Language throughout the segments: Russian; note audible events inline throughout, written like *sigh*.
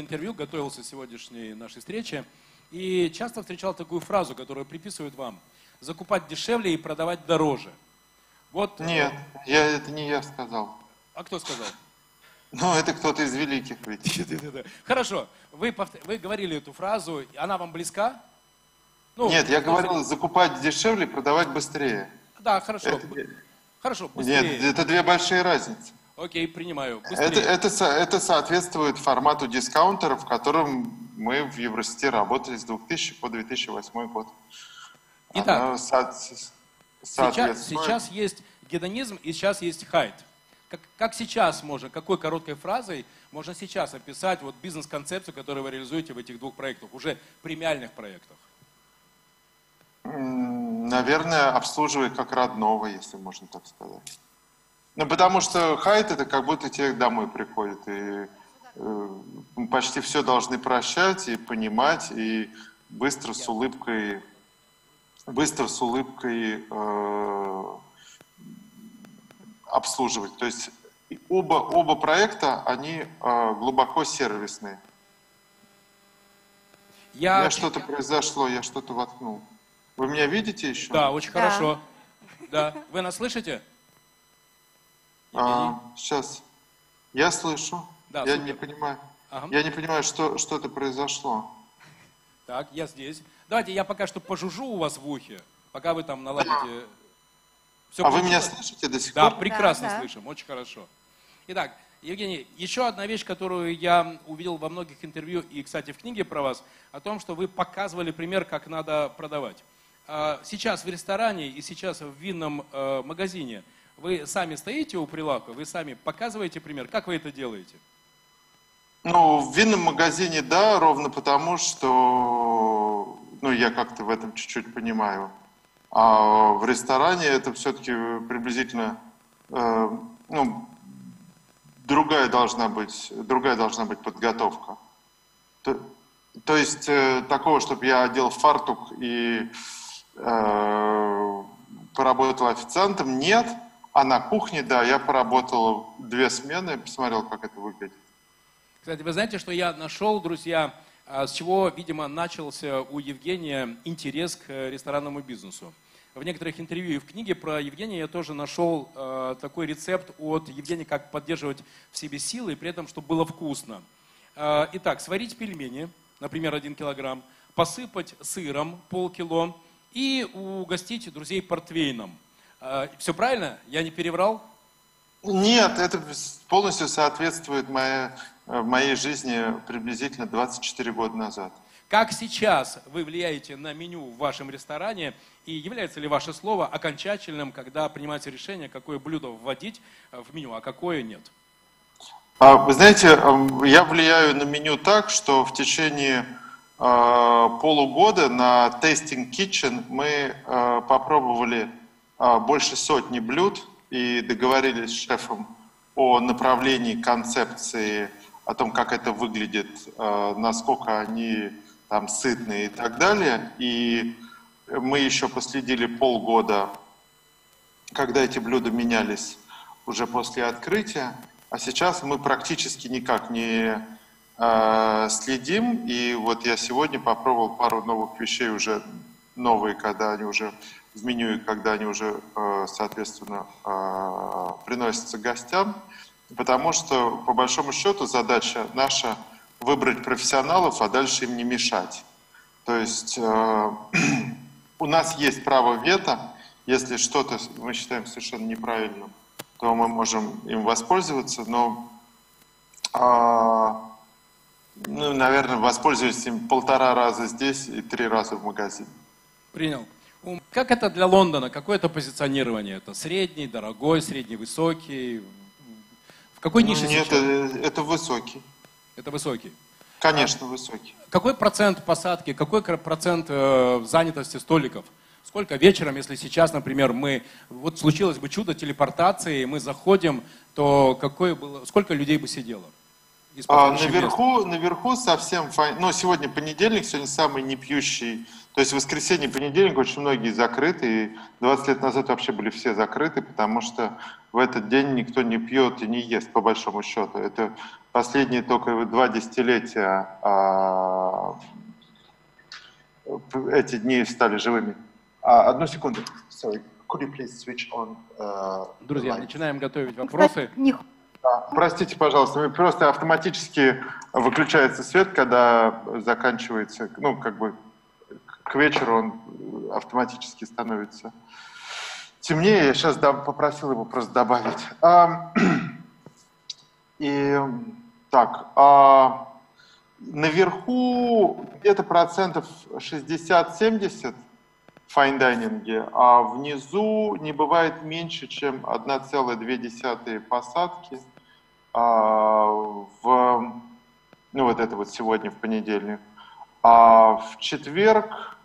интервью, готовился к сегодняшней нашей встрече, и часто встречал такую фразу, которую приписывают вам. Закупать дешевле и продавать дороже. Вот, Нет, я, это не я сказал. А кто сказал? Ну, это кто-то из великих ведь. *laughs* Хорошо, вы, вы говорили эту фразу, она вам близка? Ну, Нет, я говорил, закупать дешевле, продавать быстрее. Да, хорошо. Это... Хорошо, быстрее. Нет, это две большие разницы. Окей, принимаю. Это, это, это соответствует формату дискаунтера, в котором мы в Евросети работали с 2000 по 2008 год. Итак, со, сейчас, сейчас есть гедонизм и сейчас есть хайт. Как, как сейчас можно, какой короткой фразой можно сейчас описать вот бизнес-концепцию, которую вы реализуете в этих двух проектах, уже премиальных проектах? Наверное, обслуживает как родного, если можно так сказать. Ну, потому что хайт это как будто тебе домой приходит, и э, почти все должны прощать и понимать, и быстро с улыбкой, быстро с улыбкой э, обслуживать. То есть оба, оба проекта, они э, глубоко сервисные. Я... У меня что-то произошло, я что-то воткнул. Вы меня видите еще? Да, очень да. хорошо. Да. Вы нас слышите? А, сейчас. Я слышу. Да, я супер. не понимаю. Ага. Я не понимаю, что, что-то произошло. Так, я здесь. Давайте я пока что пожужу у вас в ухе, пока вы там наладите. *clears throat* Да. Все а вы меня слышите до сих пор? Да, прекрасно да, слышим, очень хорошо. Итак, Евгений, еще одна вещь, которую я увидел во многих интервью и, кстати, в книге про вас, о том, что вы показывали пример, как надо продавать. А, сейчас в ресторане и сейчас в винном э, магазине вы сами стоите у прилавка, вы сами показываете пример. Как вы это делаете? Ну, в винном магазине, да, ровно потому, что ну, я как-то в этом чуть-чуть понимаю. А в ресторане это все-таки приблизительно э, ну, другая должна быть, другая должна быть подготовка. То, то есть э, такого, чтобы я одел фартук и Э, поработал официантом, нет. А на кухне, да, я поработал две смены, посмотрел, как это выглядит. Кстати, вы знаете, что я нашел, друзья, а, с чего, видимо, начался у Евгения интерес к ресторанному бизнесу. В некоторых интервью и в книге про Евгения я тоже нашел э, такой рецепт от Евгения, как поддерживать в себе силы, при этом, чтобы было вкусно. Э, итак, сварить пельмени, например, один килограмм, посыпать сыром полкило, и угостить друзей портвейном. А, Все правильно? Я не переврал? Нет, это полностью соответствует моей, э, моей жизни приблизительно 24 года назад. Как сейчас вы влияете на меню в вашем ресторане и является ли ваше слово окончательным, когда принимаете решение, какое блюдо вводить э, в меню, а какое нет? А, вы знаете, эм, я влияю на меню так, что в течение Э, полугода на Tasting Kitchen мы попробовали больше сотни блюд и договорились с шефом о направлении концепции, о том, как это выглядит, насколько они там сытные и так далее. И мы еще последили полгода, когда эти блюда менялись уже после открытия. А сейчас мы практически никак не Э, следим. И вот я сегодня попробовал пару новых вещей уже новые, когда они уже в меню и когда они уже, э, соответственно, э, приносятся гостям. Потому что, по большому счету, задача наша выбрать профессионалов, а дальше им не мешать. То есть *clears throat* у нас есть право вето, если что-то мы считаем совершенно неправильным, то мы можем им воспользоваться, но а, ну, наверное, воспользуюсь им полтора раза здесь и три раза в магазине. Принял. Как это для Лондона? Какое это позиционирование? Это средний, дорогой, средний, высокий? В какой нише ну, Нет, это, это высокий. Это высокий? Конечно, а высокий. Какой процент посадки, какой процент э, занятости столиков? Сколько вечером, если сейчас, например, мы, вот случилось бы чудо телепортации, мы заходим, то какое было, сколько людей бы сидело? А, наверху, наверху совсем файн. Ну, сегодня понедельник, сегодня самый непьющий. То есть воскресенье, понедельник очень многие закрыты. И 20 лет назад вообще были все закрыты, потому что в этот день никто не пьет и не ест, по большому счету. Это последние только два десятилетия а, эти дни стали живыми. А, одну секунду. Sorry. Could you please switch on, uh, Друзья, начинаем готовить вопросы. Простите, пожалуйста, просто автоматически выключается свет, когда заканчивается, ну, как бы к вечеру он автоматически становится темнее. Я сейчас попросил его просто добавить. *clears throat* И так, а наверху где-то процентов 60-70 файндайнинге, а внизу не бывает меньше, чем 1,2 посадки а, в, ну вот это вот сегодня, в понедельник. А в четверг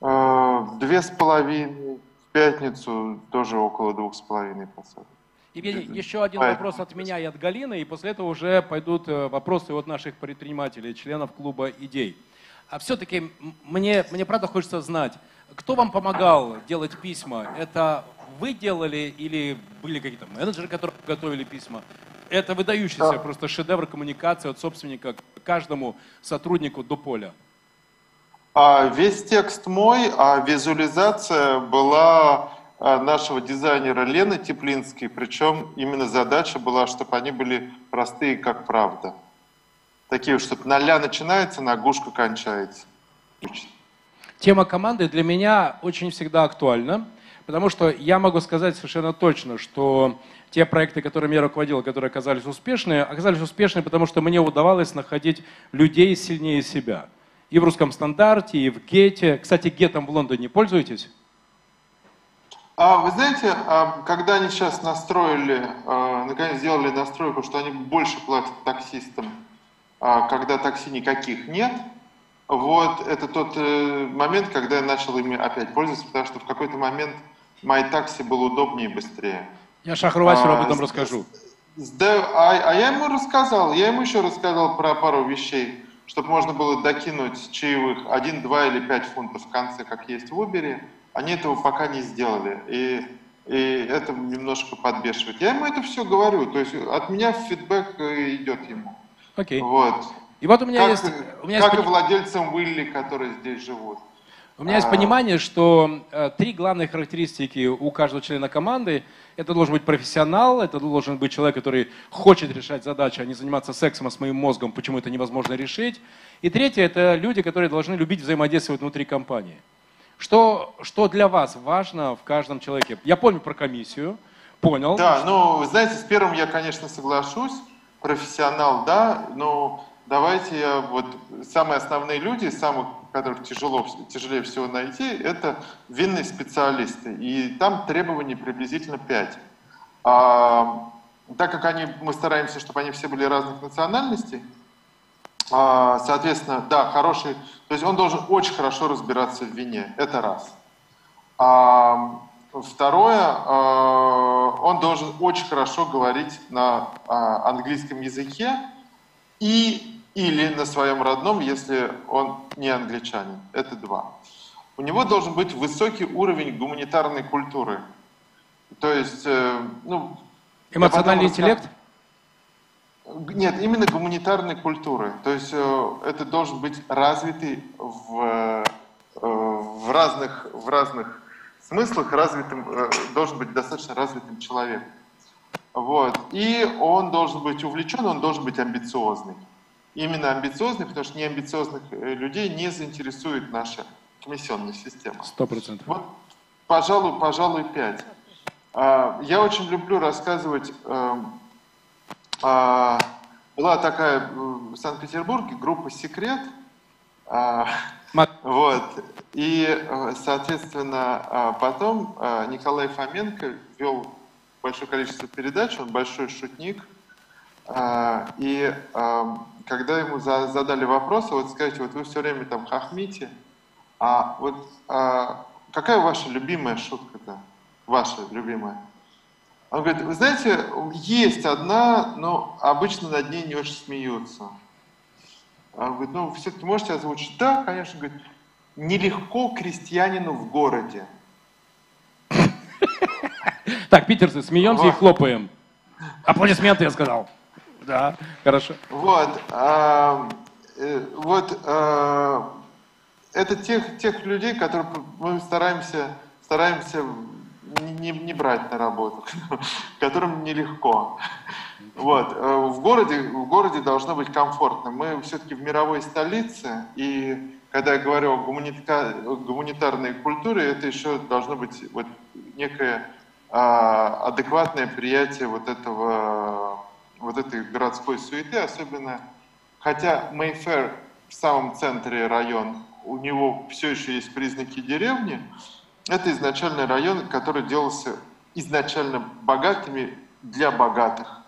э, две с половиной, в пятницу тоже около двух с половиной посадок. Евгений, еще один вопрос от меня и от Галины, и после этого уже пойдут э, вопросы от наших предпринимателей, членов клуба «Идей». А все-таки мне, мне правда хочется знать, кто вам помогал делать письма? Это вы делали или были какие-то менеджеры, которые готовили письма? Это выдающийся да. просто шедевр коммуникации от собственника к каждому сотруднику до поля. А весь текст мой, а визуализация была а, нашего дизайнера Лены Теплинской, причем именно задача была, чтобы они были простые, как правда. Такие, чтобы на ля начинается, на гушку кончается. Тема команды для меня очень всегда актуальна, потому что я могу сказать совершенно точно, что те проекты, которыми я руководил, которые оказались успешными, оказались успешными, потому что мне удавалось находить людей сильнее себя. И в русском стандарте, и в гете. Кстати, гетом в Лондоне пользуетесь? А, вы знаете, а, когда они сейчас настроили, а, наконец сделали настройку, что они больше платят таксистам, когда такси никаких нет, вот это тот э, момент, когда я начал ими опять пользоваться, потому что в какой-то момент MyTaxi был удобнее и быстрее. Я Шахру Васеру об этом расскажу. Да, а, а я ему рассказал, я ему еще рассказал про пару вещей, чтобы можно было докинуть чаевых 1, 2 или 5 фунтов в конце, как есть в Uber. Они этого пока не сделали. И, и это немножко подбешивает. Я ему это все говорю. То есть от меня фидбэк э, идет ему. Окей. Вот. И вот у меня как, есть... У меня как есть... и владельцам Уилли, которые здесь живут. У меня есть а. понимание, что э, три главные характеристики у каждого члена команды. Это должен быть профессионал, это должен быть человек, который хочет решать задачи, а не заниматься сексом а с моим мозгом, почему это невозможно решить. И третье, это люди, которые должны любить взаимодействовать внутри компании. Что, что для вас важно в каждом человеке? Я помню про комиссию, понял. Да, ну, знаете, с первым я, конечно, соглашусь. Профессионал, да, но давайте я вот самые основные люди, самых, которых тяжело, тяжелее всего найти, это винные специалисты. И там требований приблизительно 5. А, так как они, мы стараемся, чтобы они все были разных национальностей, а, соответственно, да, хороший, то есть он должен очень хорошо разбираться в вине, это раз. А, второе, а, он должен очень хорошо говорить на а, английском языке и или на своем родном, если он не англичанин. Это два. У него должен быть высокий уровень гуманитарной культуры. То есть, э, ну... Эмоциональный интеллект? Нет, именно гуманитарной культуры. То есть э, это должен быть развитый в, э, в, разных, в разных смыслах, развитым, должен быть достаточно развитым человеком. Вот. И он должен быть увлечен, он должен быть амбициозный именно амбициозных, потому что неамбициозных э, людей не заинтересует наша комиссионная система. Сто процентов. Вот, пожалуй, пожалуй, пять. А, я очень люблю рассказывать. Эм, а, была такая в Санкт-Петербурге группа «Секрет». А, вот. И, э, соответственно, потом э, Николай Фоменко вел большое количество передач, он большой шутник. И эм, когда ему за, задали вопрос, вот скажите, вот вы все время там хохмите, а вот а, какая ваша любимая шутка-то? Ваша любимая? Он говорит, вы знаете, есть одна, но обычно над ней не очень смеются. Он говорит, ну, все-таки можете озвучить? Да, конечно. Он говорит, нелегко крестьянину в городе. Так, питерцы, смеемся и хлопаем. Аплодисменты, я сказал. Да, хорошо. Вот, а, э, вот а, это тех, тех людей, которых мы стараемся, стараемся не, не- брать на работу, *laughs* которым нелегко. Вот, э, в городе, в городе должно быть комфортно. Мы все-таки в мировой столице, и когда я говорю о гуманитарной культуре, это еще должно быть вот некое а, адекватное приятие вот этого, вот этой городской суеты, особенно, хотя Мейфер в самом центре район, у него все еще есть признаки деревни, это изначально район, который делался изначально богатыми для богатых.